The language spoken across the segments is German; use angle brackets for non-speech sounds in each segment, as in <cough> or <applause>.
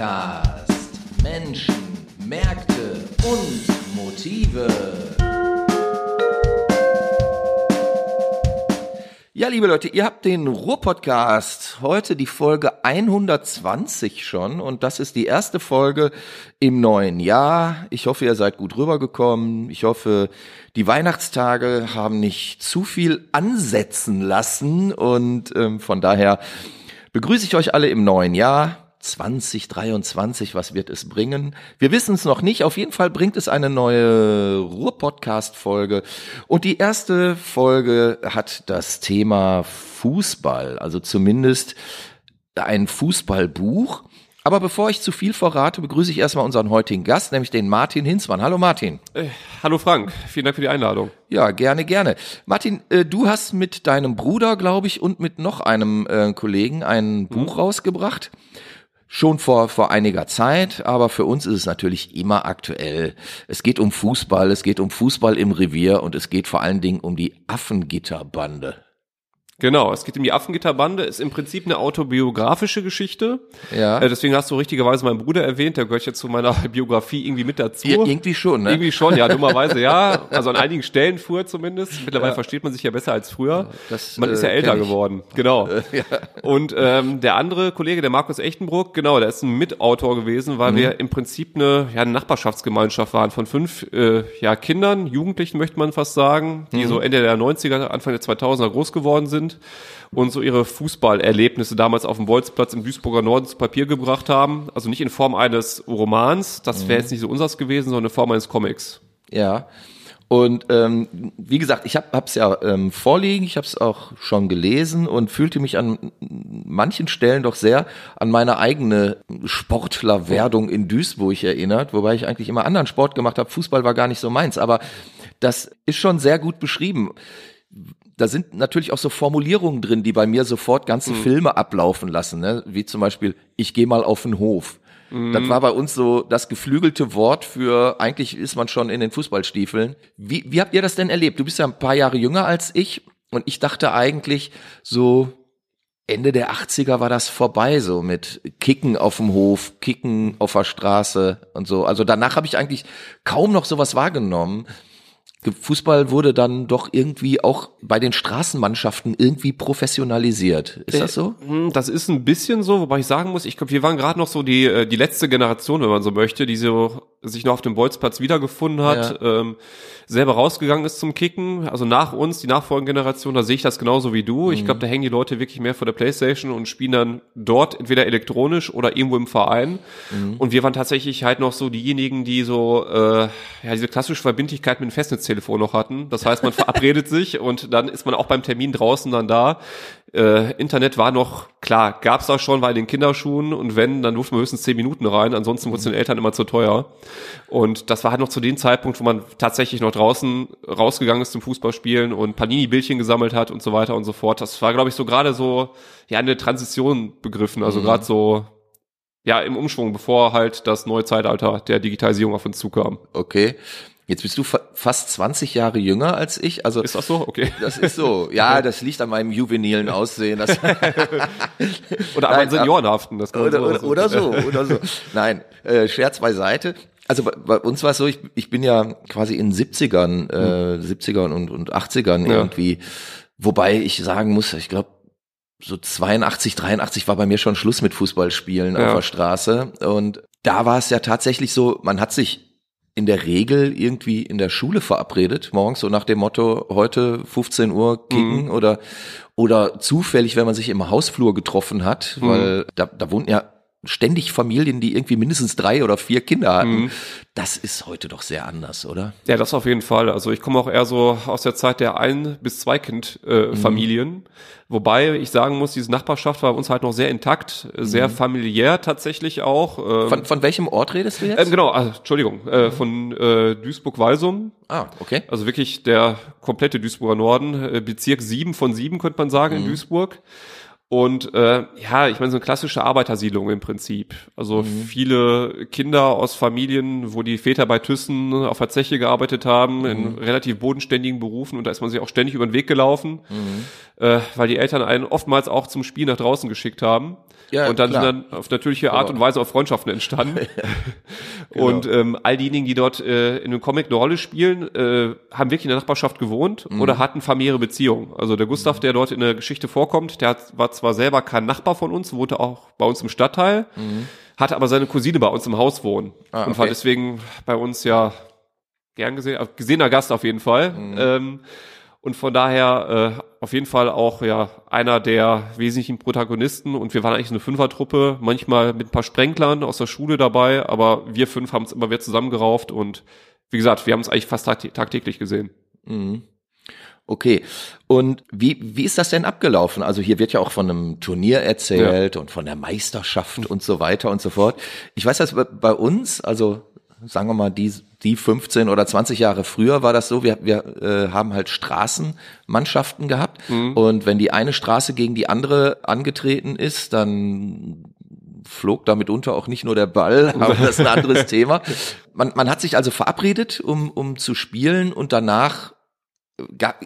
Podcast. Menschen, Märkte und Motive. Ja, liebe Leute, ihr habt den Ruhr-Podcast. Heute die Folge 120 schon und das ist die erste Folge im neuen Jahr. Ich hoffe, ihr seid gut rübergekommen. Ich hoffe, die Weihnachtstage haben nicht zu viel ansetzen lassen und ähm, von daher begrüße ich euch alle im neuen Jahr. 2023, was wird es bringen? Wir wissen es noch nicht. Auf jeden Fall bringt es eine neue Ruhr-Podcast-Folge. Und die erste Folge hat das Thema Fußball, also zumindest ein Fußballbuch. Aber bevor ich zu viel verrate, begrüße ich erstmal unseren heutigen Gast, nämlich den Martin Hinzmann. Hallo Martin. Äh, hallo Frank, vielen Dank für die Einladung. Ja, gerne, gerne. Martin, äh, du hast mit deinem Bruder, glaube ich, und mit noch einem äh, Kollegen ein Buch mhm. rausgebracht. Schon vor, vor einiger Zeit, aber für uns ist es natürlich immer aktuell. Es geht um Fußball, es geht um Fußball im Revier und es geht vor allen Dingen um die Affengitterbande. Genau, es geht um die Affengitterbande, ist im Prinzip eine autobiografische Geschichte. Ja. Äh, deswegen hast du richtigerweise meinen Bruder erwähnt, der gehört jetzt zu meiner <laughs> Biografie irgendwie mit dazu. Ir irgendwie schon, ne? Irgendwie schon, ja, <laughs> dummerweise ja. Also an einigen Stellen früher zumindest. Mittlerweile ja. versteht man sich ja besser als früher. Das, man ist ja äh, älter geworden, genau. <laughs> ja. Und ähm, der andere Kollege, der Markus Echtenbruck, genau, der ist ein Mitautor gewesen, weil mhm. wir im Prinzip eine, ja, eine Nachbarschaftsgemeinschaft waren von fünf äh, ja, Kindern, Jugendlichen möchte man fast sagen, die mhm. so Ende der 90er, Anfang der 2000er groß geworden sind und so ihre Fußballerlebnisse damals auf dem Bolzplatz im Duisburger Norden zu Papier gebracht haben. Also nicht in Form eines Romans, das wäre mhm. jetzt nicht so unseres gewesen, sondern in Form eines Comics. Ja. Und ähm, wie gesagt, ich habe es ja ähm, vorliegen, ich habe es auch schon gelesen und fühlte mich an manchen Stellen doch sehr an meine eigene Sportlerwerdung in Duisburg erinnert, wobei ich eigentlich immer anderen Sport gemacht habe. Fußball war gar nicht so meins, aber das ist schon sehr gut beschrieben da sind natürlich auch so Formulierungen drin, die bei mir sofort ganze mhm. Filme ablaufen lassen, ne? wie zum Beispiel, ich gehe mal auf den Hof. Mhm. Das war bei uns so das geflügelte Wort für, eigentlich ist man schon in den Fußballstiefeln. Wie, wie habt ihr das denn erlebt? Du bist ja ein paar Jahre jünger als ich und ich dachte eigentlich so, Ende der 80er war das vorbei, so mit Kicken auf dem Hof, Kicken auf der Straße und so. Also danach habe ich eigentlich kaum noch sowas wahrgenommen. Fußball wurde dann doch irgendwie auch bei den Straßenmannschaften irgendwie professionalisiert. Ist das so? Äh, hm, das ist ein bisschen so, wobei ich sagen muss, ich glaube, wir waren gerade noch so die, äh, die letzte Generation, wenn man so möchte, die so sich noch auf dem Bolzplatz wiedergefunden hat, ja. ähm, selber rausgegangen ist zum Kicken. Also nach uns, die nachfolgende Generation, da sehe ich das genauso wie du. Mhm. Ich glaube, da hängen die Leute wirklich mehr vor der Playstation und spielen dann dort entweder elektronisch oder irgendwo im Verein. Mhm. Und wir waren tatsächlich halt noch so diejenigen, die so äh, ja diese klassische Verbindlichkeit mit dem Festnetztelefon noch hatten. Das heißt, man verabredet <laughs> sich und dann ist man auch beim Termin draußen dann da. Äh, Internet war noch, klar, gab's da schon, war in den Kinderschuhen und wenn, dann durfte man höchstens zehn Minuten rein, ansonsten wurde es den Eltern immer zu teuer. Und das war halt noch zu dem Zeitpunkt, wo man tatsächlich noch draußen rausgegangen ist zum Fußballspielen und Panini-Bildchen gesammelt hat und so weiter und so fort. Das war, glaube ich, so gerade so, ja, eine Transition begriffen, also mhm. gerade so, ja, im Umschwung, bevor halt das neue Zeitalter der Digitalisierung auf uns zukam. Okay. Jetzt bist du fa fast 20 Jahre jünger als ich. Also ist das so? Okay. Das ist so. Ja, das liegt an meinem juvenilen Aussehen. Das <laughs> oder an meinen Seniorenhaften. Das kann oder, so oder, so, oder so. Nein, äh, Scherz beiseite. Also bei, bei uns war es so, ich, ich bin ja quasi in 70ern, äh, 70ern und, und 80ern ja. irgendwie, wobei ich sagen muss, ich glaube, so 82, 83 war bei mir schon Schluss mit Fußballspielen ja. auf der Straße. Und da war es ja tatsächlich so, man hat sich in der Regel irgendwie in der Schule verabredet, morgens so nach dem Motto, heute 15 Uhr kicken mhm. oder, oder zufällig, wenn man sich im Hausflur getroffen hat, mhm. weil da, da wohnten ja ständig Familien, die irgendwie mindestens drei oder vier Kinder hatten. Mhm. Das ist heute doch sehr anders, oder? Ja, das auf jeden Fall. Also ich komme auch eher so aus der Zeit der ein- bis zwei Kind-Familien. Äh, mhm. Wobei ich sagen muss, diese Nachbarschaft war bei uns halt noch sehr intakt, sehr mhm. familiär tatsächlich auch. Ähm, von, von welchem Ort redest du jetzt? Ähm, genau, also, Entschuldigung, äh, mhm. von äh, Duisburg-Walsum. Ah, okay. Also wirklich der komplette Duisburger Norden, äh, Bezirk sieben von sieben könnte man sagen in mhm. Duisburg. Und äh, ja, ich meine, so eine klassische Arbeitersiedlung im Prinzip. Also mhm. viele Kinder aus Familien, wo die Väter bei Thyssen auf der Zeche gearbeitet haben, mhm. in relativ bodenständigen Berufen und da ist man sich auch ständig über den Weg gelaufen, mhm. äh, weil die Eltern einen oftmals auch zum Spiel nach draußen geschickt haben. Ja, und dann klar. sind dann auf natürliche Art genau. und Weise auch Freundschaften entstanden. <laughs> genau. Und ähm, all diejenigen, die dort äh, in einem Comic eine Rolle spielen, äh, haben wirklich in der Nachbarschaft gewohnt mhm. oder hatten familiäre Beziehungen. Also der Gustav, mhm. der dort in der Geschichte vorkommt, der hat, war zwar selber kein Nachbar von uns, wohnte auch bei uns im Stadtteil, mhm. hatte aber seine Cousine bei uns im Haus wohnen ah, okay. und war deswegen bei uns ja gern gesehen, gesehener Gast auf jeden Fall. Mhm. Ähm, und von daher äh, auf jeden Fall auch ja einer der wesentlichen Protagonisten und wir waren eigentlich eine Fünfertruppe, manchmal mit ein paar Sprenklern aus der Schule dabei, aber wir fünf haben es immer wieder zusammengerauft und wie gesagt, wir haben es eigentlich fast tagtäglich gesehen. Mhm. Okay. Und wie, wie ist das denn abgelaufen? Also hier wird ja auch von einem Turnier erzählt ja. und von der Meisterschaft und so weiter und so fort. Ich weiß, dass bei uns, also sagen wir mal, die, die 15 oder 20 Jahre früher war das so, wir, wir äh, haben halt Straßenmannschaften gehabt mhm. und wenn die eine Straße gegen die andere angetreten ist, dann flog da mitunter auch nicht nur der Ball, <laughs> aber das ist ein anderes <laughs> Thema. Man, man hat sich also verabredet, um, um zu spielen und danach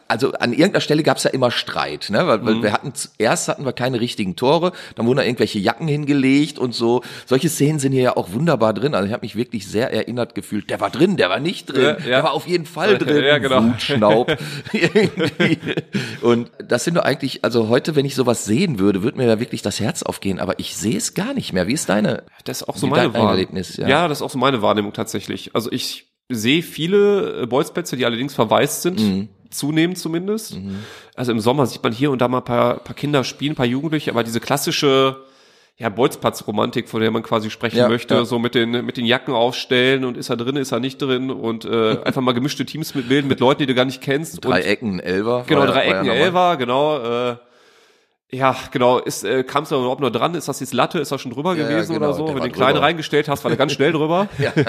also an irgendeiner Stelle gab es ja immer Streit, ne? Weil, mhm. wir hatten erst hatten wir keine richtigen Tore, dann wurden da irgendwelche Jacken hingelegt und so. Solche Szenen sind hier ja auch wunderbar drin. Also ich habe mich wirklich sehr erinnert gefühlt. Der war drin, der war nicht drin, ja, ja. der war auf jeden Fall drin. Ja, genau. Wutschnaub. <laughs> und das sind doch eigentlich, also heute, wenn ich sowas sehen würde, würde mir da wirklich das Herz aufgehen. Aber ich sehe es gar nicht mehr. Wie ist deine? Das ist auch so meine Wahrnehmung. Ja. ja, das ist auch so meine Wahrnehmung tatsächlich. Also ich sehe viele äh, Bolzplätze, die allerdings verwaist sind. Mhm zunehmend zumindest. Mhm. Also im Sommer sieht man hier und da mal ein paar, paar Kinder spielen, ein paar Jugendliche, aber diese klassische ja, Bolzplatzromantik, von der man quasi sprechen ja, möchte, ja. so mit den mit den Jacken aufstellen und ist er drin, ist er nicht drin und äh, <laughs> einfach mal gemischte Teams mitbilden mit Leuten, die du gar nicht kennst. Drei Ecken, Elver. Genau, drei Ecken, Elver, genau. Äh, ja, genau. Ist, äh, kamst du überhaupt nur dran? Ist das jetzt Latte? Ist das schon drüber ja, gewesen genau, oder so? Wenn du den Kleinen reingestellt hast, war der ganz <laughs> schnell drüber. ja. <laughs>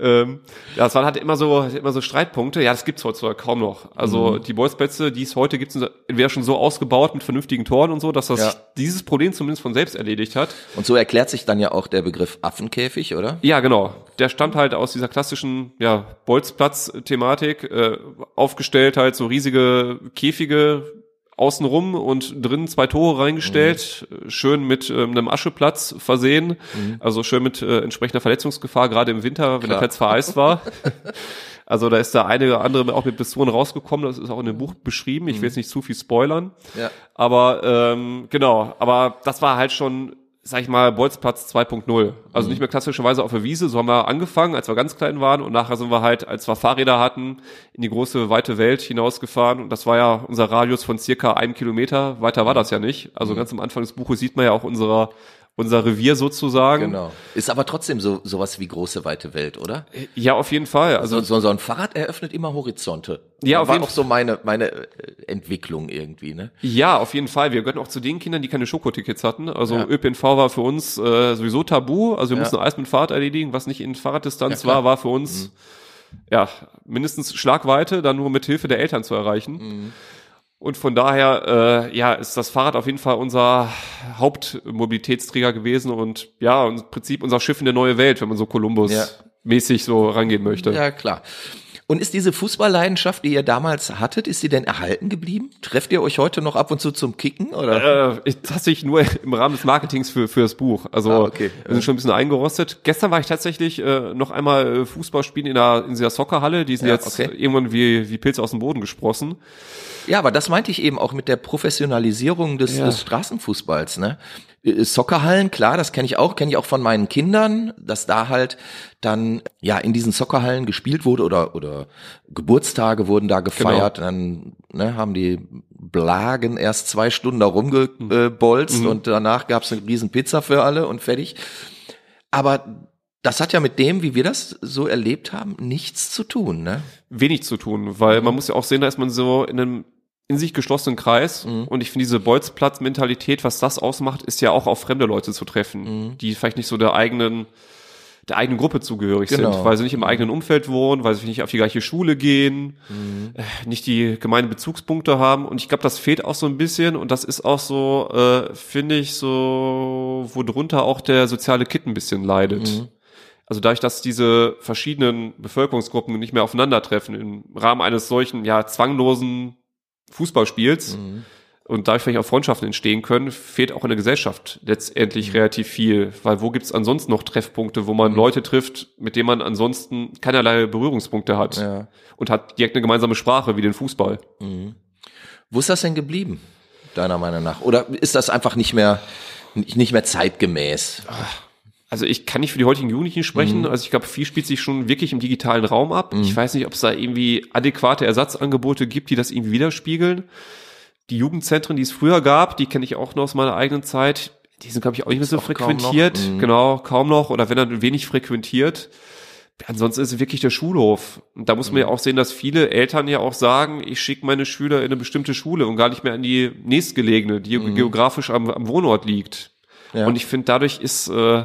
ähm, ja, es waren halt immer so, immer so Streitpunkte. Ja, das gibt's heutzutage kaum noch. Also mhm. die Bolzplätze, die es heute gibt, sind entweder schon so ausgebaut mit vernünftigen Toren und so, dass das ja. dieses Problem zumindest von selbst erledigt hat. Und so erklärt sich dann ja auch der Begriff Affenkäfig, oder? Ja, genau. Der stammt halt aus dieser klassischen ja, Bolzplatz-Thematik, äh, aufgestellt halt so riesige Käfige, außenrum und drin zwei Tore reingestellt, mhm. schön mit ähm, einem Ascheplatz versehen, mhm. also schön mit äh, entsprechender Verletzungsgefahr, gerade im Winter, wenn Klar. der Platz vereist war. <laughs> also da ist der eine oder andere auch mit Pistolen rausgekommen, das ist auch in dem Buch beschrieben, ich will mhm. jetzt nicht zu viel spoilern, ja. aber ähm, genau, aber das war halt schon sag ich mal, Bolzplatz 2.0. Also mhm. nicht mehr klassischerweise auf der Wiese, so haben wir angefangen, als wir ganz klein waren und nachher sind wir halt, als wir Fahrräder hatten, in die große, weite Welt hinausgefahren und das war ja unser Radius von circa einem Kilometer, weiter war das ja nicht. Also mhm. ganz am Anfang des Buches sieht man ja auch unsere unser Revier sozusagen. Genau. Ist aber trotzdem so sowas wie große weite Welt, oder? Ja, auf jeden Fall. Also so, so, ein Fahrrad eröffnet immer Horizonte. Ja, auf war jeden auch so meine meine äh, Entwicklung irgendwie, ne? Ja, auf jeden Fall. Wir gehörten auch zu den Kindern, die keine Schokotickets hatten. Also ja. ÖPNV war für uns äh, sowieso tabu. Also wir ja. mussten alles mit Fahrrad erledigen, was nicht in Fahrraddistanz ja, war, war für uns mhm. ja mindestens Schlagweite, dann nur mit Hilfe der Eltern zu erreichen. Mhm. Und von daher, äh, ja, ist das Fahrrad auf jeden Fall unser Hauptmobilitätsträger gewesen und ja, im Prinzip unser Schiff in der neue Welt, wenn man so Kolumbus-mäßig so rangehen möchte. Ja, klar. Und ist diese Fußballleidenschaft, die ihr damals hattet, ist sie denn erhalten geblieben? Trefft ihr euch heute noch ab und zu zum Kicken oder? Äh, ich, tatsächlich nur im Rahmen des Marketings für, für das Buch. Also ah, okay. wir sind schon ein bisschen eingerostet. Gestern war ich tatsächlich äh, noch einmal äh, Fußball spielen in, der, in dieser Soccerhalle. Die sind ja, jetzt okay. irgendwann wie, wie Pilze aus dem Boden gesprossen. Ja, aber das meinte ich eben auch mit der Professionalisierung des, ja. des Straßenfußballs. Ne? Äh, Soccerhallen, klar, das kenne ich auch, kenne ich auch von meinen Kindern, dass da halt dann ja in diesen Soccerhallen gespielt wurde oder oder Geburtstage wurden da gefeiert. Genau. Dann ne, haben die Blagen erst zwei Stunden da rumgebolzt mhm. und danach gab es eine riesen Pizza für alle und fertig. Aber das hat ja mit dem, wie wir das so erlebt haben, nichts zu tun, ne? Wenig zu tun, weil man muss ja auch sehen, da ist man so in einem in sich geschlossenen Kreis. Mhm. Und ich finde diese Bolzplatz-Mentalität, was das ausmacht, ist ja auch auf fremde Leute zu treffen, mhm. die vielleicht nicht so der eigenen der eigenen Gruppe zugehörig Genau. sind, weil sie nicht im eigenen Umfeld wohnen, weil sie nicht auf die gleiche Schule gehen, äh, nicht die gemeinen Bezugspunkte haben. Und ich glaube, das fehlt auch so ein bisschen. Und das ist auch so, äh, finde ich, so, wo drunter auch der soziale Kit ein bisschen leidet. Also dadurch, dass diese verschiedenen Bevölkerungsgruppen nicht mehr aufeinandertreffen im Rahmen eines solchen, ja, zwanglosen Fußballspiels und dadurch vielleicht auch Freundschaften entstehen können, fehlt auch in der Gesellschaft letztendlich relativ viel. Weil wo gibt's ansonsten noch Treffpunkte, wo man Leute trifft, mit denen man ansonsten keinerlei Berührungspunkte hat Ja. und hat direkt eine gemeinsame Sprache wie den Fußball. Wo ist das denn geblieben, deiner Meinung nach? Oder ist das einfach nicht mehr, nicht nicht mehr zeitgemäß? Also ich kann nicht für die heutigen Jugendlichen sprechen. Also ich glaube, viel spielt sich schon wirklich im digitalen Raum ab. Ich weiß nicht, ob es da irgendwie adäquate Ersatzangebote gibt, die das irgendwie widerspiegeln. Die Jugendzentren, die es früher gab, die kenne ich auch noch aus meiner eigenen Zeit. Die sind, glaube ich, auch nicht mehr so auch kaum frequentiert. Mhm. Genau, kaum noch. Oder wenn dann wenig frequentiert. Ansonsten ist es wirklich der Schulhof. Und da muss man ja auch sehen, dass viele Eltern ja auch sagen, ich schicke meine Schüler in eine bestimmte Schule und gar nicht mehr in die nächstgelegene, die geografisch am, am Wohnort liegt. Ja. Und ich finde, dadurch ist, äh,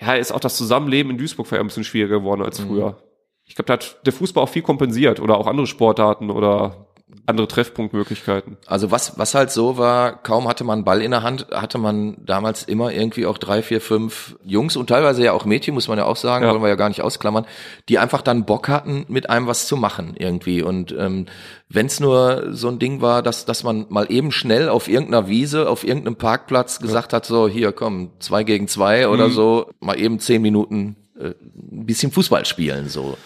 ja, ist auch das Zusammenleben in Duisburg vielleicht ein bisschen schwieriger geworden als früher. Ich glaube, da hat der Fußball auch viel kompensiert oder auch andere Sportarten oder andere Treffpunktmöglichkeiten. Also was, was halt so war, kaum hatte man einen Ball in der Hand, hatte man damals immer irgendwie auch drei, vier, fünf Jungs und teilweise ja auch Mädchen, muss man ja auch sagen, Ja. wollen wir ja gar nicht ausklammern, die einfach dann Bock hatten, mit einem was zu machen irgendwie. Und ähm, wenn es nur so ein Ding war, dass, dass man mal eben schnell auf irgendeiner Wiese, auf irgendeinem Parkplatz gesagt hat, so hier komm, zwei gegen zwei oder Mhm. so, mal eben zehn Minuten äh, ein bisschen Fußball spielen so.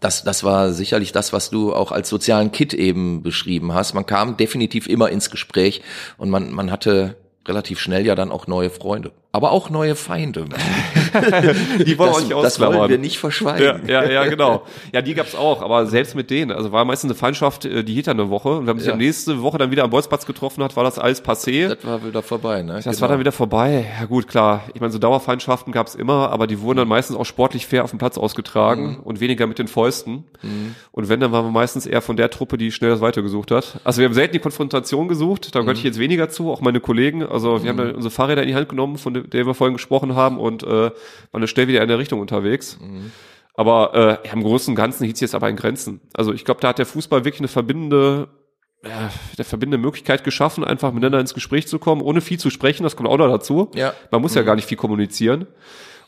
Das, das war sicherlich das, was du auch als sozialen Kit eben beschrieben hast. Man kam definitiv immer ins Gespräch und man, man hatte relativ schnell ja dann auch neue Freunde. Aber auch neue Feinde. <laughs> Die wollen das, wir nicht das wollen wir nicht verschweigen. Ja, ja, ja, genau. Ja, die gab's auch, aber selbst mit denen, also war meistens eine Feindschaft, äh, die hielt dann eine Woche und wenn man sich Ja. am nächste Woche dann wieder am Bolzplatz getroffen hat, war das alles passé. Das war wieder vorbei. Ne? Das war dann wieder vorbei. Ja gut, klar. Ich meine, so Dauerfeindschaften gab's immer, aber die wurden dann meistens auch sportlich fair auf dem Platz ausgetragen und weniger mit den Fäusten. Und wenn, dann waren wir meistens eher von der Truppe, die schnell das weitergesucht hat. Also wir haben selten die Konfrontation gesucht, da gehörte ich jetzt weniger zu, auch meine Kollegen. Also wir haben dann unsere Fahrräder in die Hand genommen, von der wir vorhin gesprochen haben und äh, waren dann schnell wieder in der Richtung unterwegs. Aber äh, im Großen und Ganzen hielt es jetzt aber in Grenzen. Also ich glaube, da hat der Fußball wirklich eine verbindende der verbindende Möglichkeit geschaffen, einfach miteinander ins Gespräch zu kommen, ohne viel zu sprechen, das kommt auch noch dazu. Ja. Man muss ja gar nicht viel kommunizieren.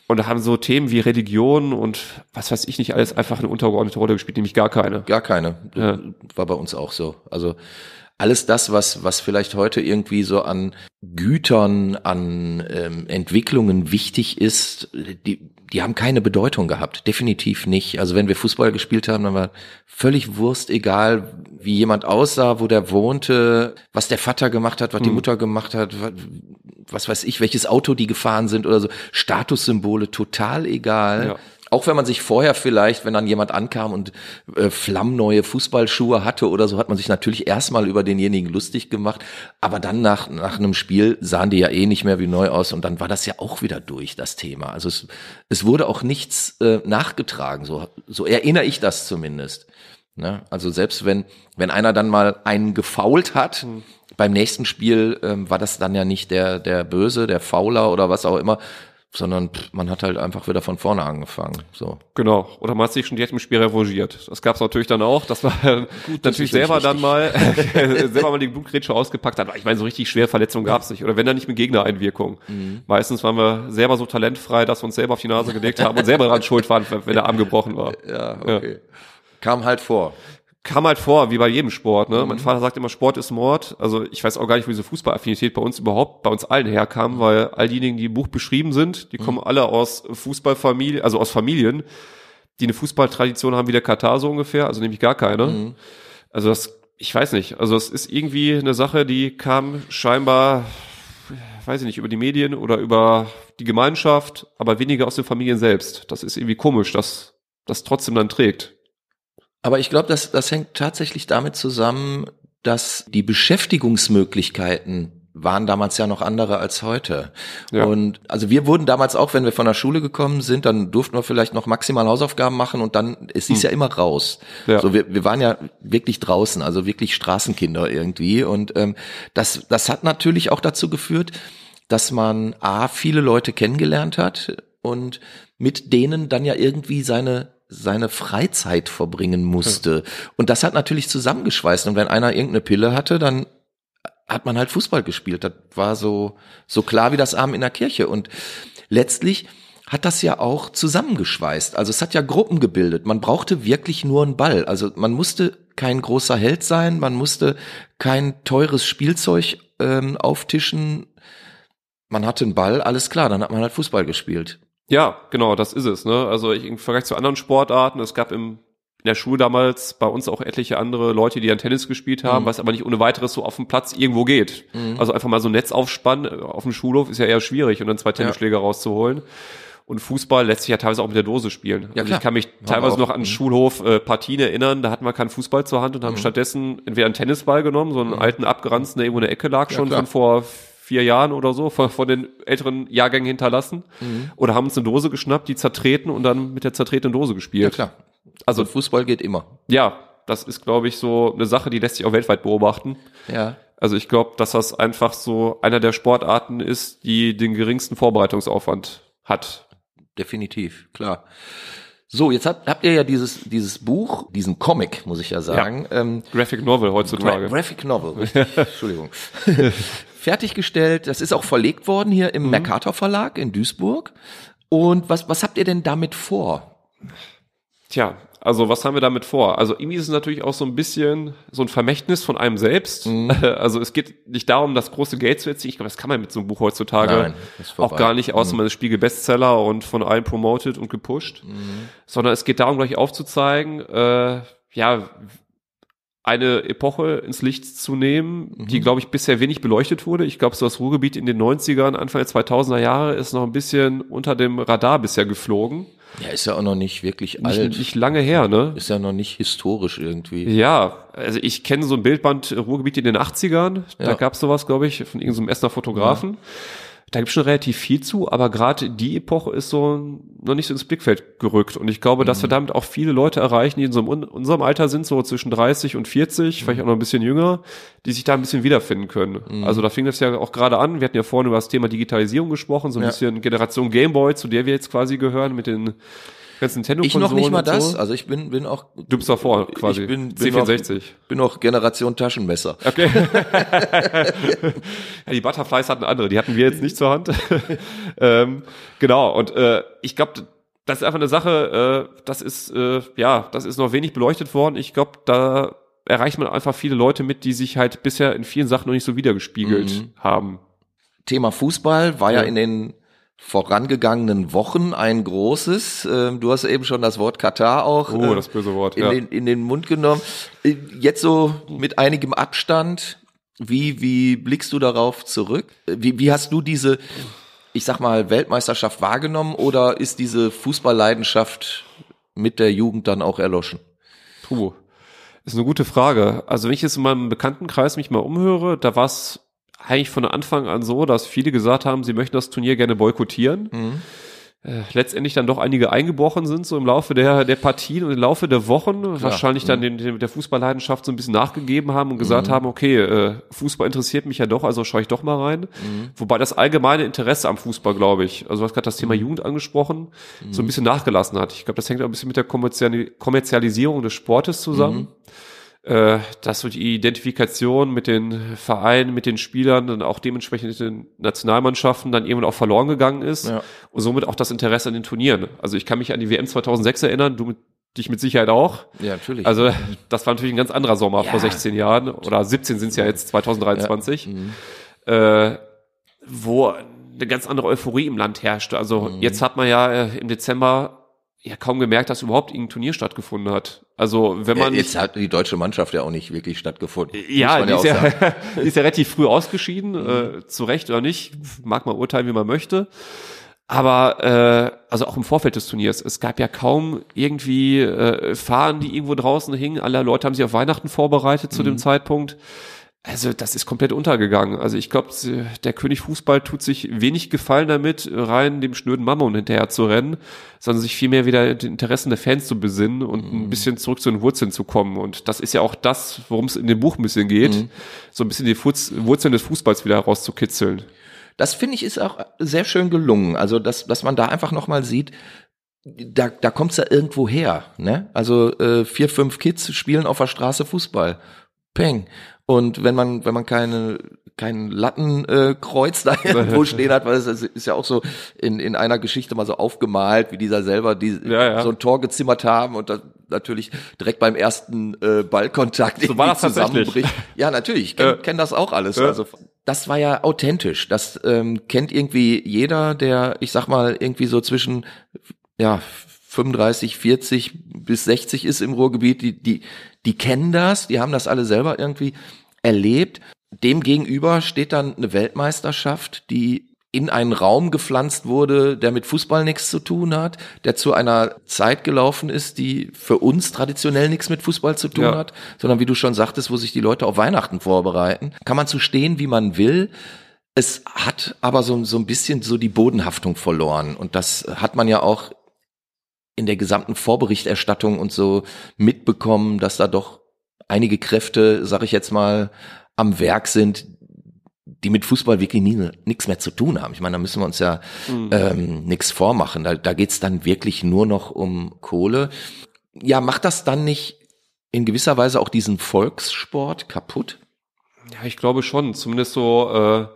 Und da haben so Themen wie Religion und was weiß ich nicht alles einfach eine untergeordnete Rolle gespielt, nämlich gar keine. Gar keine. Ja. War bei uns auch so. Also alles das, was, was vielleicht heute irgendwie so an Gütern, an ähm, Entwicklungen wichtig ist, die, die haben keine Bedeutung gehabt. Definitiv nicht. Also wenn wir Fußball gespielt haben, dann war völlig Wurst, egal wie jemand aussah, wo der wohnte, was der Vater gemacht hat, was die Mutter gemacht hat, was, was weiß ich, welches Auto die gefahren sind oder so. Statussymbole, total egal. Ja. Auch wenn man sich vorher vielleicht, wenn dann jemand ankam und äh, flammneue Fußballschuhe hatte oder so, hat man sich natürlich erstmal über denjenigen lustig gemacht. Aber dann nach, nach einem Spiel sahen die ja eh nicht mehr wie neu aus und dann war das ja auch wieder durch, das Thema. Also es, es wurde auch nichts äh, nachgetragen, so, so erinnere ich das zumindest. Ne? Also selbst wenn, wenn einer dann mal einen gefault hat, beim nächsten Spiel ähm, war das dann ja nicht der, der Böse, der Fauler oder was auch immer, sondern pff, man hat halt einfach wieder von vorne angefangen. So. Genau. Oder man hat sich schon direkt im Spiel revanchiert. Das gab's natürlich dann auch, dass man <laughs> natürlich ist selber richtig. dann mal <laughs> <laughs> selber mal die Blutgrätsche ausgepackt hat. Ich meine, so richtig schwere Verletzungen gab's nicht. Oder wenn dann nicht mit Gegnereinwirkung. Mhm. Meistens waren wir selber so talentfrei, dass wir uns selber auf die Nase gelegt haben und selber daran schuld waren, wenn der Arm gebrochen war. Ja, okay. Kam halt vor. Kam halt vor, wie bei jedem Sport. Ne? Mhm. Mein Vater sagt immer, Sport ist Mord. Also ich weiß auch gar nicht, wo diese Fußballaffinität bei uns überhaupt, bei uns allen herkam, weil all diejenigen, die im Buch beschrieben sind, die Mhm. kommen alle aus Fußballfamilien, also aus Familien, die eine Fußballtradition haben wie der Katar so ungefähr, also nämlich gar keine. Mhm. Also das, ich weiß nicht, also es ist irgendwie eine Sache, die kam scheinbar, weiß ich nicht, über die Medien oder über die Gemeinschaft, aber weniger aus den Familien selbst. Das ist irgendwie komisch, dass das trotzdem dann trägt. Aber ich glaube, das, das hängt tatsächlich damit zusammen, dass die Beschäftigungsmöglichkeiten waren damals ja noch andere als heute. Ja. Und also wir wurden damals auch, wenn wir von der Schule gekommen sind, dann durften wir vielleicht noch maximal Hausaufgaben machen und dann, es hieß ja immer raus. Hm. Ja. So, wir, wir waren ja wirklich draußen, also wirklich Straßenkinder irgendwie. Und ähm, das, das hat natürlich auch dazu geführt, dass man A, viele Leute kennengelernt hat und mit denen dann ja irgendwie seine seine Freizeit verbringen musste. Und das hat natürlich zusammengeschweißt. Und wenn einer irgendeine Pille hatte, dann hat man halt Fußball gespielt. Das war so, so klar wie das Arm in der Kirche. Und letztlich hat das ja auch zusammengeschweißt. Also es hat ja Gruppen gebildet. Man brauchte wirklich nur einen Ball. Also man musste kein großer Held sein, man musste kein teures Spielzeug ähm, auftischen. Man hatte einen Ball, alles klar, dann hat man halt Fußball gespielt. Ja, genau, das ist es. Ne? Also ich, im Vergleich zu anderen Sportarten, es gab im, in der Schule damals bei uns auch etliche andere Leute, die dann Tennis gespielt haben, mhm. was aber nicht ohne weiteres so auf dem Platz irgendwo geht. Mhm. Also einfach mal so ein Netz aufspannen auf dem Schulhof ist ja eher schwierig und dann zwei Tennisschläger ja. rauszuholen. Und Fußball lässt sich ja teilweise auch mit der Dose spielen. Ja, also ich kann mich teilweise noch an den Schulhof äh, Partien erinnern, da hatten wir keinen Fußball zur Hand und haben mhm. stattdessen entweder einen Tennisball genommen, so einen mhm. alten abgeranzten, der irgendwo in der Ecke lag, schon ja, von vor vier Jahren oder so von, von den älteren Jahrgängen hinterlassen. Mhm. Oder haben uns eine Dose geschnappt, die zertreten und dann mit der zertretenen Dose gespielt. Ja, klar. Also, also Fußball geht immer. Ja, das ist, glaube ich, so eine Sache, die lässt sich auch weltweit beobachten. Ja. Also ich glaube, dass das einfach so einer der Sportarten ist, die den geringsten Vorbereitungsaufwand hat definitiv, klar. So, jetzt habt, habt ihr ja dieses, dieses Buch, diesen Comic, muss ich ja sagen. Ja. Ähm, Graphic Novel heutzutage. Gra Graphic Novel, richtig. <laughs> Entschuldigung. <laughs> Fertiggestellt, das ist auch verlegt worden hier im mhm. Mercator Verlag in Duisburg. Und was, was habt ihr denn damit vor? Tja, also was haben wir damit vor? Also irgendwie ist es natürlich auch so ein bisschen so ein Vermächtnis von einem selbst. Mhm. <laughs> Also es geht nicht darum, das große Geld zu erzielen. Ich glaube, das kann man mit so einem Buch heutzutage Nein, auch gar nicht, außer mhm. man ist Spiegel Bestseller und von allen promoted und gepusht. Mhm. Sondern es geht darum, gleich aufzuzeigen, äh, ja, eine Epoche ins Licht zu nehmen, mhm. die, glaube ich, bisher wenig beleuchtet wurde. Ich glaube, so das Ruhrgebiet in den 90ern, Anfang der 2000er Jahre ist noch ein bisschen unter dem Radar bisher geflogen. Ja, ist ja auch noch nicht wirklich nicht, alt. Nicht lange her, ne? Ist ja noch nicht historisch irgendwie. Ja, also ich kenne so ein Bildband Ruhrgebiet in den 80ern. Da ja. gab es sowas, glaube ich, von irgendeinem Essener Fotografen. Ja. Da gibt es schon relativ viel zu, aber gerade die Epoche ist so noch nicht so ins Blickfeld gerückt. Und ich glaube, dass wir mhm. damit auch viele Leute erreichen, die in so einem, unserem Alter sind, so zwischen 30 und 40, mhm. vielleicht auch noch ein bisschen jünger, die sich da ein bisschen wiederfinden können. Mhm. Also da fing das ja auch gerade an. Wir hatten ja vorhin über das Thema Digitalisierung gesprochen, so ein ja. bisschen Generation Gameboy, zu der wir jetzt quasi gehören, mit den Ganz Nintendo Ich noch nicht mal das, so. also ich bin bin auch Du bist davor quasi. Ich bin, bin C64. Noch, bin noch Generation Taschenmesser. Okay. <laughs> ja, die Butterflies hatten andere, die hatten wir jetzt nicht zur Hand. <laughs> ähm, genau und äh, ich glaube das ist einfach eine Sache, äh, das ist äh, ja, das ist noch wenig beleuchtet worden. Ich glaube, da erreicht man einfach viele Leute mit, die sich halt bisher in vielen Sachen noch nicht so wiedergespiegelt mhm. haben. Thema Fußball war ja, ja in den vorangegangenen Wochen ein großes. Ähm, du hast eben schon das Wort Katar auch oh, das böse Wort, in, ja. den, in den Mund genommen. Äh, jetzt so mit einigem Abstand, wie, wie blickst du darauf zurück? Wie, wie hast du diese, ich sag mal, Weltmeisterschaft wahrgenommen oder ist diese Fußballleidenschaft mit der Jugend dann auch erloschen? Puh, ist eine gute Frage. Also wenn ich jetzt in meinem Bekanntenkreis mich mal umhöre, da war es eigentlich von Anfang an so, dass viele gesagt haben, sie möchten das Turnier gerne boykottieren. Mhm. Äh, letztendlich dann doch einige eingebrochen sind, so im Laufe der, der Partien und im Laufe der Wochen, Klar. wahrscheinlich dann mhm. den, den, der Fußballleidenschaft so ein bisschen nachgegeben haben und gesagt mhm. haben, okay, äh, Fußball interessiert mich ja doch, also schaue ich doch mal rein. Mhm. Wobei das allgemeine Interesse am Fußball, glaube ich, also du hast gerade das Thema mhm. Jugend angesprochen, so ein mhm. bisschen nachgelassen hat. Ich glaube, das hängt auch ein bisschen mit der Kommerzialisierung des Sportes zusammen dass so die Identifikation mit den Vereinen, mit den Spielern und auch dementsprechend mit den Nationalmannschaften dann irgendwann auch verloren gegangen ist ja. und somit auch das Interesse an den Turnieren. Also ich kann mich an die WM 2006 erinnern, du mit, dich mit Sicherheit auch. Ja, natürlich. Also das war natürlich ein ganz anderer Sommer ja. vor 16 Jahren oder 17 sind es ja jetzt 2023, ja. mhm. äh, wo eine ganz andere Euphorie im Land herrschte. Also mhm. jetzt hat man ja äh, im Dezember ja kaum gemerkt, dass überhaupt irgendein Turnier stattgefunden hat. Also wenn man jetzt hat die deutsche Mannschaft ja auch nicht wirklich stattgefunden. Ja, die, ja ist ja, <laughs> die ist ja relativ früh ausgeschieden, mhm. äh, zu Recht oder nicht, mag man urteilen, wie man möchte. Aber äh, also auch im Vorfeld des Turniers, es gab ja kaum irgendwie äh, Fahnen, die irgendwo draußen hingen. Alle Leute haben sich auf Weihnachten vorbereitet zu mhm. dem Zeitpunkt. Also das ist komplett untergegangen. Also ich glaube, der König Fußball tut sich wenig gefallen damit, rein dem schnöden Mammon hinterher zu rennen, sondern sich vielmehr wieder den Interessen der Fans zu besinnen und mhm. ein bisschen zurück zu den Wurzeln zu kommen. Und das ist ja auch das, worum es in dem Buch ein bisschen geht, mhm. so ein bisschen die Wurzeln des Fußballs wieder rauszukitzeln. Das finde ich ist auch sehr schön gelungen. Also, dass, dass man da einfach nochmal sieht, da, da kommt's ja irgendwo her. Ne? Also äh, vier, fünf Kids spielen auf der Straße Fußball. Peng. Und wenn man, wenn man keine, kein Lattenkreuz äh, da <laughs> irgendwo stehen hat, weil es ist ja auch so in, in einer Geschichte mal so aufgemalt, wie dieser selber die, Ja, ja. so ein Tor gezimmert haben und das natürlich direkt beim ersten äh, Ballkontakt So war das zusammenbricht. Ja, natürlich, ich kenne Ja. kenn das auch alles. Ja. Also das war ja authentisch. Das ähm, kennt irgendwie jeder, der, ich sag mal, irgendwie so zwischen ja 35, 40 bis 60 ist im Ruhrgebiet, die, die, die kennen das, die haben das alle selber irgendwie erlebt. Dem gegenüber steht dann eine Weltmeisterschaft, die in einen Raum gepflanzt wurde, der mit Fußball nichts zu tun hat, der zu einer Zeit gelaufen ist, die für uns traditionell nichts mit Fußball zu tun Ja. hat, sondern wie du schon sagtest, wo sich die Leute auf Weihnachten vorbereiten. Kann man zu stehen, wie man will. Es hat aber so, so ein bisschen so die Bodenhaftung verloren. Und das hat man ja auch in der gesamten Vorberichterstattung und so mitbekommen, dass da doch einige Kräfte, sag ich jetzt mal, am Werk sind, die mit Fußball wirklich nie, nichts mehr zu tun haben. Ich meine, da müssen wir uns ja ähm, nichts vormachen. Da, da geht's dann wirklich nur noch um Kohle. Ja, macht das dann nicht in gewisser Weise auch diesen Volkssport kaputt? Ja, ich glaube schon, zumindest so äh,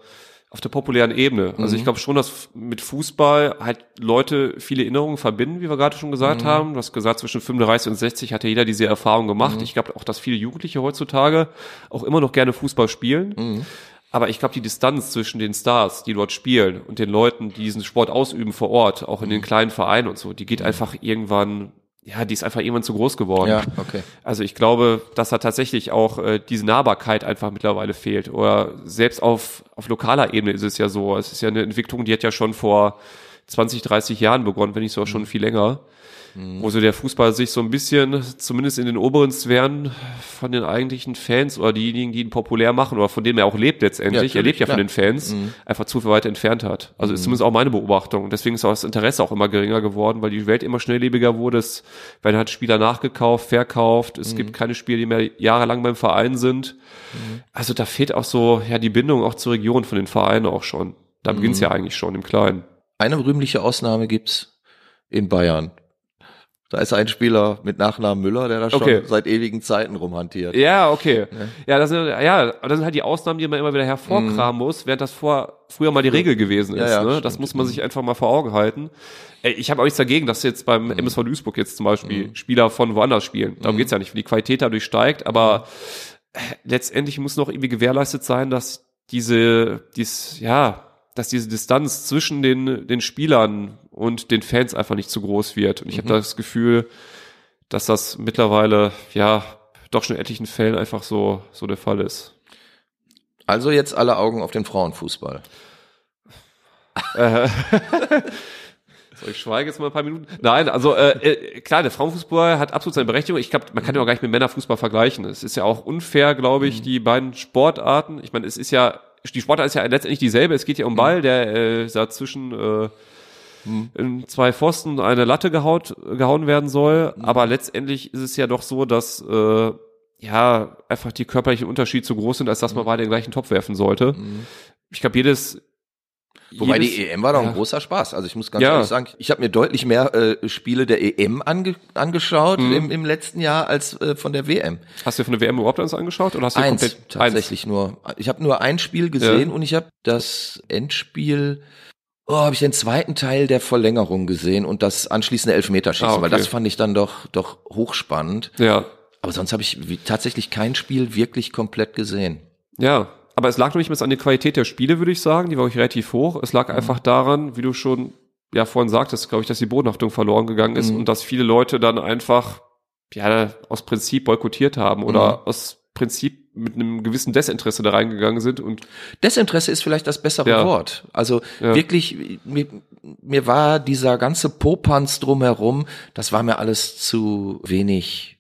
auf der populären Ebene. Also Mhm. ich glaube schon, dass mit Fußball halt Leute viele Erinnerungen verbinden, wie wir gerade schon Mhm. gesagt haben. Du hast gesagt, zwischen 35 und 60 hat ja jeder diese Erfahrung gemacht. Mhm. Ich glaube auch, dass viele Jugendliche heutzutage auch immer noch gerne Fußball spielen. Mhm. Aber ich glaube, die Distanz zwischen den Stars, die dort spielen und den Leuten, die diesen Sport ausüben vor Ort, auch in Mhm. den kleinen Vereinen und so, die geht einfach irgendwann, ja, die ist einfach irgendwann zu groß geworden. okay. Also ich glaube, dass da tatsächlich auch äh, diese Nahbarkeit einfach mittlerweile fehlt. Oder selbst auf, auf lokaler Ebene ist es ja so. Es ist ja eine Entwicklung, die hat ja schon vor 20, 30 Jahren begonnen, wenn nicht sogar schon viel länger. Wo so der Fußball sich so ein bisschen, zumindest in den oberen Sphären von den eigentlichen Fans oder diejenigen, die ihn populär machen oder von denen er auch lebt letztendlich, Ja, er lebt ja von den Fans, einfach zu weit entfernt hat. Also ist zumindest auch meine Beobachtung. Und deswegen ist auch das Interesse auch immer geringer geworden, weil die Welt immer schnelllebiger wurde. Es werden halt Spieler nachgekauft, verkauft. Es gibt keine Spieler, die mehr jahrelang beim Verein sind. Also da fehlt auch so, ja, die Bindung auch zur Region von den Vereinen auch schon. Da beginnt's ja eigentlich schon im Kleinen. Eine rühmliche Ausnahme gibt's in Bayern. Da ist ein Spieler mit Nachnamen Müller, der da schon Okay. seit ewigen Zeiten rumhantiert. Ja, okay. Ja, das sind, ja, das sind halt die Ausnahmen, die man immer wieder hervorkramen muss, während das vor, früher mal die Regel gewesen Ja, ist. ja, ne? stimmt. Das muss man sich einfach mal vor Augen halten. Ey, ich habe auch nichts dagegen, dass jetzt beim MSV Duisburg jetzt zum Beispiel Spieler von woanders spielen. Darum geht's ja nicht, wenn die Qualität dadurch steigt, aber äh, letztendlich muss noch irgendwie gewährleistet sein, dass diese, dies, ja, dass diese Distanz zwischen den, den Spielern und den Fans einfach nicht zu groß wird. Und ich habe das Gefühl, dass das mittlerweile, ja, doch schon in etlichen Fällen einfach so, so der Fall ist. Also jetzt alle Augen auf den Frauenfußball. Äh, <laughs> so, ich schweige jetzt mal ein paar Minuten. Nein, also äh, äh, klar, der Frauenfußball hat absolut seine Berechtigung. Ich glaube, man kann ja auch gar nicht mit Männerfußball vergleichen. Es ist ja auch unfair, glaube ich, die beiden Sportarten. Ich meine, es ist ja, die Sportart ist ja letztendlich dieselbe. Es geht ja um Ball, der äh, da zwischen äh, in zwei Pfosten eine Latte gehaut, gehauen werden soll. Aber letztendlich ist es ja doch so, dass äh, ja einfach die körperlichen Unterschiede zu groß sind, als dass man beide in den gleichen Topf werfen sollte. Ich glaube, jedes Wobei jedes, die EM war doch ja. ein großer Spaß. Also ich muss ganz Ja. ehrlich sagen, ich habe mir deutlich mehr äh, Spiele der EM ange angeschaut Mhm. im, im letzten Jahr als äh, von der WM. Hast du dir von der WM überhaupt eins angeschaut oder hast du Eins komplett tatsächlich nur. Ich habe nur ein Spiel gesehen und ich habe das Endspiel. Oh, habe ich den zweiten Teil der Verlängerung gesehen und das anschließende Elfmeterschießen, Ah, okay. weil das fand ich dann doch doch hochspannend. Ja, Aber sonst habe ich tatsächlich kein Spiel wirklich komplett gesehen. ja. Aber es lag noch nicht mehr an der Qualität der Spiele, würde ich sagen. Die war auch relativ hoch. Es Mhm. lag einfach daran, wie du schon ja vorhin sagtest, glaube ich, dass die Bodenhaftung verloren gegangen ist Mhm. und dass viele Leute dann einfach ja aus Prinzip boykottiert haben oder Mhm. aus Prinzip mit einem gewissen Desinteresse da reingegangen sind und Desinteresse ist vielleicht das bessere Ja. Wort. Also Ja. wirklich, mir, mir war dieser ganze Popanz drumherum, das war mir alles zu wenig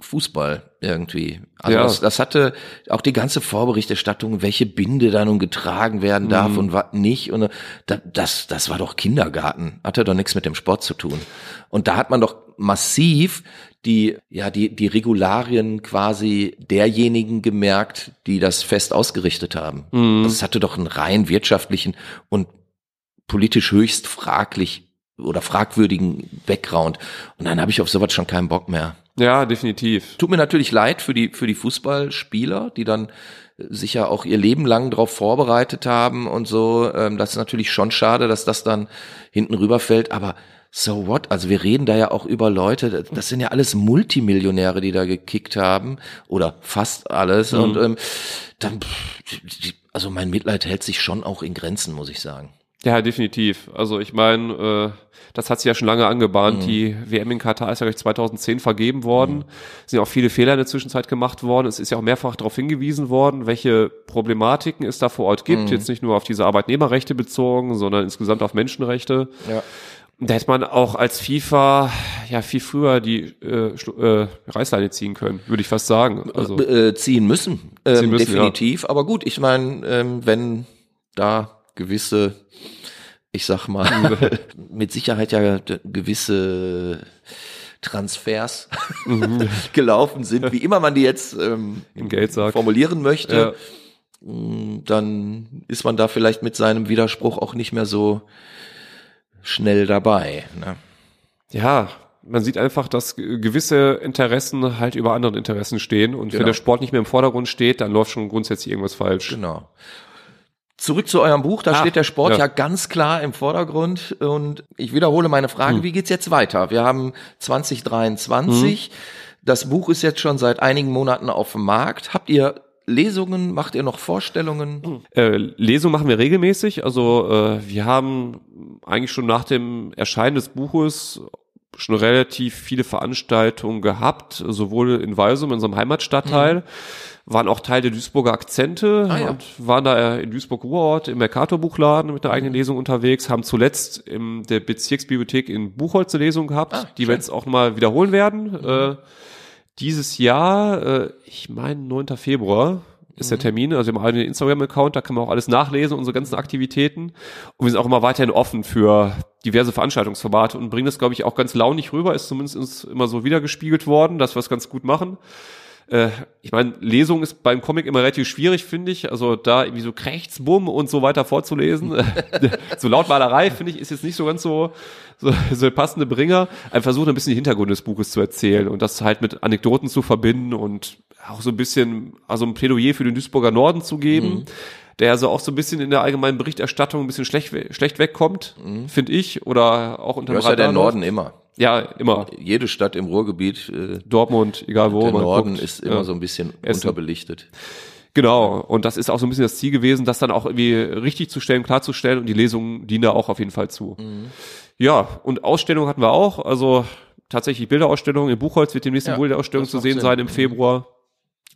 Fußball irgendwie. Also Ja. das, das hatte auch die ganze Vorberichterstattung, welche Binde da nun getragen werden darf Mhm. und was nicht. Und da, das, das war doch Kindergarten. Hatte doch nichts mit dem Sport zu tun. Und da hat man doch massiv die, ja, die, die Regularien quasi derjenigen gemerkt, die das fest ausgerichtet haben. Mhm. Also es hatte doch einen rein wirtschaftlichen und politisch höchst fraglich oder fragwürdigen Background. Und dann habe ich auf sowas schon keinen Bock mehr. Ja, definitiv. Tut mir natürlich leid für die, für die Fußballspieler, die dann sich ja auch ihr Leben lang darauf vorbereitet haben und so. Ähm, das ist natürlich schon schade, dass das dann hinten rüberfällt, aber so what? Also wir reden da ja auch über Leute, das sind ja alles Multimillionäre, die da gekickt haben oder fast alles und ähm, dann, also mein Mitleid hält sich schon auch in Grenzen, muss ich sagen. Ja, definitiv. Also ich meine, äh, das hat sich ja schon lange angebahnt. Die WM in Katar ist ja gleich 2010 vergeben worden. Es sind ja auch viele Fehler in der Zwischenzeit gemacht worden. Es ist ja auch mehrfach darauf hingewiesen worden, welche Problematiken es da vor Ort gibt. Jetzt nicht nur auf diese Arbeitnehmerrechte bezogen, sondern insgesamt auf Menschenrechte. Ja. Da hätte man auch als FIFA ja viel früher die äh, äh, Reißleine ziehen können, würde ich fast sagen. Also äh, ziehen müssen, ähm, Ziehen müssen, definitiv. Aber gut, ich meine, ähm, wenn da gewisse, ich sag mal, <laughs> mit Sicherheit ja gewisse Transfers <laughs> gelaufen sind, wie immer man die jetzt ähm, im Geld sagt. formulieren möchte, Ja. mh, dann ist man da vielleicht mit seinem Widerspruch auch nicht mehr so schnell dabei. Ne? Ja, man sieht einfach, dass ge- gewisse Interessen halt über anderen Interessen stehen und Genau. wenn der Sport nicht mehr im Vordergrund steht, dann läuft schon grundsätzlich irgendwas falsch. Genau. Zurück zu eurem Buch, da Ah, steht der Sport ja. ja. ganz klar im Vordergrund und ich wiederhole meine Frage, wie geht's jetzt weiter? Wir haben 2023, das Buch ist jetzt schon seit einigen Monaten auf dem Markt. Habt ihr Lesungen, macht ihr noch Vorstellungen? Äh, Lesung machen wir regelmäßig. Also äh, wir haben eigentlich schon nach dem Erscheinen des Buches schon relativ viele Veranstaltungen gehabt, sowohl in Walsum, in unserem Heimatstadtteil, waren auch Teil der Duisburger Akzente Ah, ja. und waren da in Duisburg-Ruhrort im Mercator-Buchladen mit einer eigenen Lesung unterwegs, haben zuletzt in der Bezirksbibliothek in Buchholz eine Lesung gehabt, Ah, die wir jetzt auch mal wiederholen werden. Äh, dieses Jahr, äh, ich meine 9. Februar ist der Termin, also wir haben einen Instagram-Account, da kann man auch alles nachlesen, unsere ganzen Aktivitäten. Und wir sind auch immer weiterhin offen für diverse Veranstaltungsformate und bringen das, glaube ich, auch ganz launig rüber, ist zumindest uns immer so wiedergespiegelt worden, dass wir es ganz gut machen. Äh, ich meine, Lesung ist beim Comic immer relativ schwierig, finde ich. Also da irgendwie so Krechtsbumm und so weiter vorzulesen. <laughs> so Lautmalerei, finde ich, ist jetzt nicht so ganz so, so, so passende Bringer. Ein Versuch, ein bisschen die Hintergründe des Buches zu erzählen und das halt mit Anekdoten zu verbinden und auch so ein bisschen, also ein Plädoyer für den Duisburger Norden zu geben. Der also auch so ein bisschen in der allgemeinen Berichterstattung ein bisschen schlecht, schlecht wegkommt, finde ich, oder auch unter Du hast ja der Norden immer. Ja, immer. Jede Stadt im Ruhrgebiet, äh, Dortmund, egal wo der man Norden guckt. ist immer Ja. so ein bisschen Essen. unterbelichtet. Genau, und das ist auch so ein bisschen das Ziel gewesen, das dann auch irgendwie richtig zu stellen, klarzustellen und die Lesungen dienen da auch auf jeden Fall zu. Ja, und Ausstellungen hatten wir auch, also tatsächlich Bilderausstellungen in Buchholz wird demnächst Ja, eine Bilderausstellung zu sehen Sinn. sein im Februar,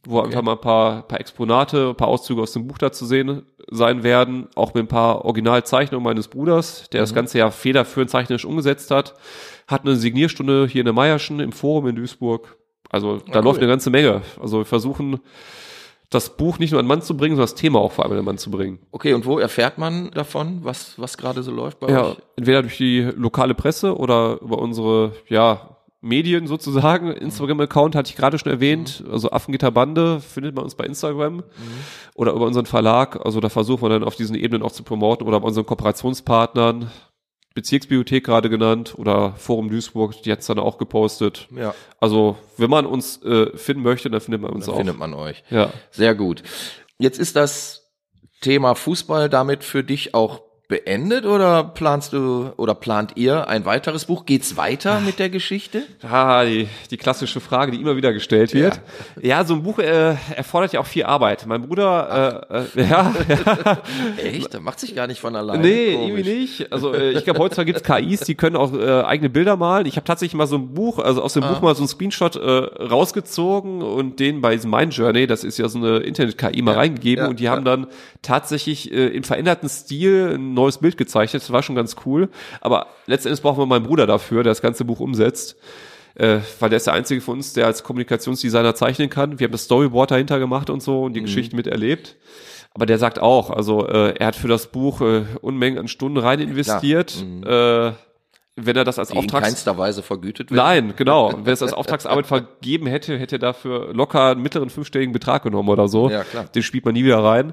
wo einfach mal ein paar, paar Exponate, ein paar Auszüge aus dem Buch da zu sehen sein werden, auch mit ein paar Originalzeichnungen meines Bruders, der das Ganze ja federführend zeichnerisch umgesetzt hat, hat eine Signierstunde hier in der Meierschen im Forum in Duisburg. Also da cool. läuft eine ganze Menge. Also wir versuchen das Buch nicht nur an den Mann zu bringen, sondern das Thema auch vor allem an den Mann zu bringen. Okay, und wo erfährt man davon, was, was gerade so läuft bei Ja, euch? entweder durch die lokale Presse oder über unsere, ja, Medien sozusagen. Instagram-Account hatte ich gerade schon erwähnt. Also Affengitterbande findet man uns bei Instagram oder über unseren Verlag. Also da versuchen wir dann auf diesen Ebenen auch zu promoten oder bei unseren Kooperationspartnern. Bezirksbibliothek gerade genannt oder Forum Duisburg, die hat's dann auch gepostet. Ja, Also wenn man uns äh, finden möchte, dann findet man uns dann auch. findet man euch. Ja. Sehr gut. Jetzt ist das Thema Fußball damit für dich auch beendet oder planst du oder plant ihr ein weiteres Buch? Geht's weiter mit der Geschichte? Ah, die, die klassische Frage, die immer wieder gestellt wird. Ja, so ein Buch äh, erfordert ja auch viel Arbeit. Mein Bruder, äh, äh, <laughs> ja, Echt? Das macht sich gar nicht von alleine. nee, Komisch. irgendwie nicht. Also äh, ich glaube, heutzutage gibt's KIs, die können auch äh, eigene Bilder malen. Ich habe tatsächlich mal so ein Buch, also aus dem Buch mal so ein Screenshot äh, rausgezogen und den bei diesem Mind Journey, das ist ja so eine Internet-KI, mal reingegeben ja, und die haben dann tatsächlich äh, im veränderten Stil ein neues Bild gezeichnet. Das war schon ganz cool. Aber letztendlich brauchen wir meinen Bruder dafür, der das ganze Buch umsetzt. äh, weil der ist der einzige von uns, der als Kommunikationsdesigner zeichnen kann. Wir haben das Storyboard dahinter gemacht und so und die mhm. Geschichte miterlebt. Aber der sagt auch, also äh, er hat für das Buch äh, Unmengen an Stunden rein investiert. Mhm. Äh, wenn er das als Die Auftrags... in keinster Weise vergütet wird. Nein, genau. <laughs> Wenn es als Auftragsarbeit vergeben hätte, hätte er dafür locker einen mittleren fünfstelligen Betrag genommen oder so. Ja, klar. Den spielt man nie wieder rein.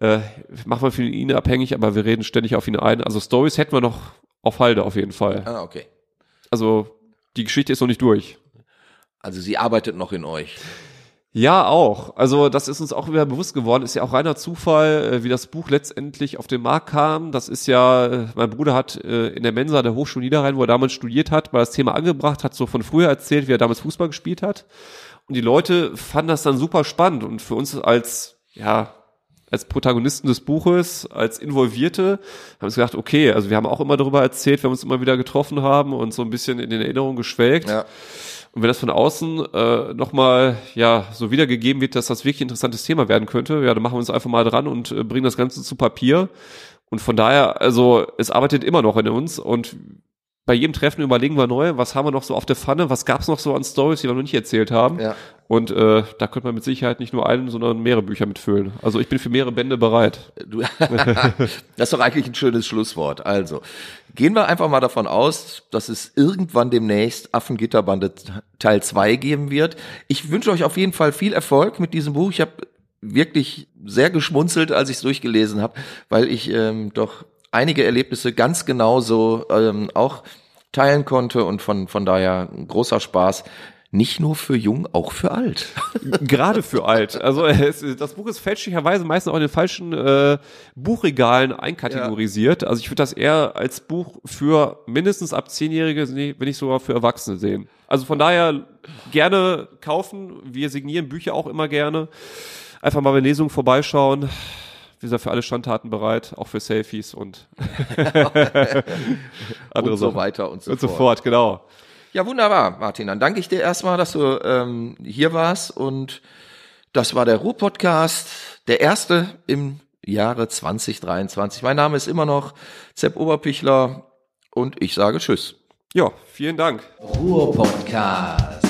Äh, macht man für ihn abhängig, aber wir reden ständig auf ihn ein. Also Stories hätten wir noch auf Halde auf jeden Fall. Ah, okay. Also die Geschichte ist noch nicht durch. Also sie arbeitet noch in euch. Ja, auch. Also das ist uns auch wieder bewusst geworden. Ist ja auch reiner Zufall, äh, wie das Buch letztendlich auf den Markt kam. Das ist ja, äh, mein Bruder hat äh, in der Mensa der Hochschule Niederrhein, wo er damals studiert hat, mal das Thema angebracht, hat so von früher erzählt, wie er damals Fußball gespielt hat. Und die Leute fanden das dann super spannend. Und für uns als, ja, als Protagonisten des Buches, als Involvierte, haben uns gedacht, okay, also wir haben auch immer darüber erzählt, wir haben uns immer wieder getroffen haben und so ein bisschen in den Erinnerungen geschwelgt. Ja. Und wenn das von außen äh, nochmal ja so wiedergegeben wird, dass das wirklich ein interessantes Thema werden könnte, ja, dann machen wir uns einfach mal dran und äh, bringen das Ganze zu Papier. Und von daher, also es arbeitet immer noch in uns und bei jedem Treffen überlegen wir neu, was haben wir noch so auf der Pfanne, was gab's noch so an Stories, die wir noch nicht erzählt haben. Ja. Und äh, da könnte man mit Sicherheit nicht nur einen, sondern mehrere Bücher mitfüllen. Also ich bin für mehrere Bände bereit. Du, <laughs> das ist doch eigentlich ein schönes Schlusswort. Also gehen wir einfach mal davon aus, dass es irgendwann demnächst Affengitterbande Teil 2 geben wird. Ich wünsche euch auf jeden Fall viel Erfolg mit diesem Buch. Ich habe wirklich sehr geschmunzelt, als ich es durchgelesen habe, weil ich ähm, doch einige Erlebnisse ganz genauso ähm, auch teilen konnte und von, von daher großer Spaß. Nicht nur für jung, auch für alt. <laughs> Gerade für alt. Also es, das Buch ist fälschlicherweise meistens auch in den falschen äh, Buchregalen einkategorisiert. Ja. Also ich würde das eher als Buch für mindestens ab Zehnjährige, wenn nicht sogar für Erwachsene sehen. Also von daher gerne kaufen. Wir signieren Bücher auch immer gerne. Einfach mal bei Lesungen vorbeischauen wir sind für alle Standtaten bereit, auch für Selfies und <laughs> andere und so Sachen. weiter und so, und so fort. fort. Genau. Ja, wunderbar, Martin. Dann danke ich dir erstmal, dass du ähm, hier warst und das war der Ruhr-Podcast, der erste im Jahre 2023. Mein Name ist immer noch Zepp Oberpichler und ich sage Tschüss. Ja, vielen Dank. Ruhr-Podcast.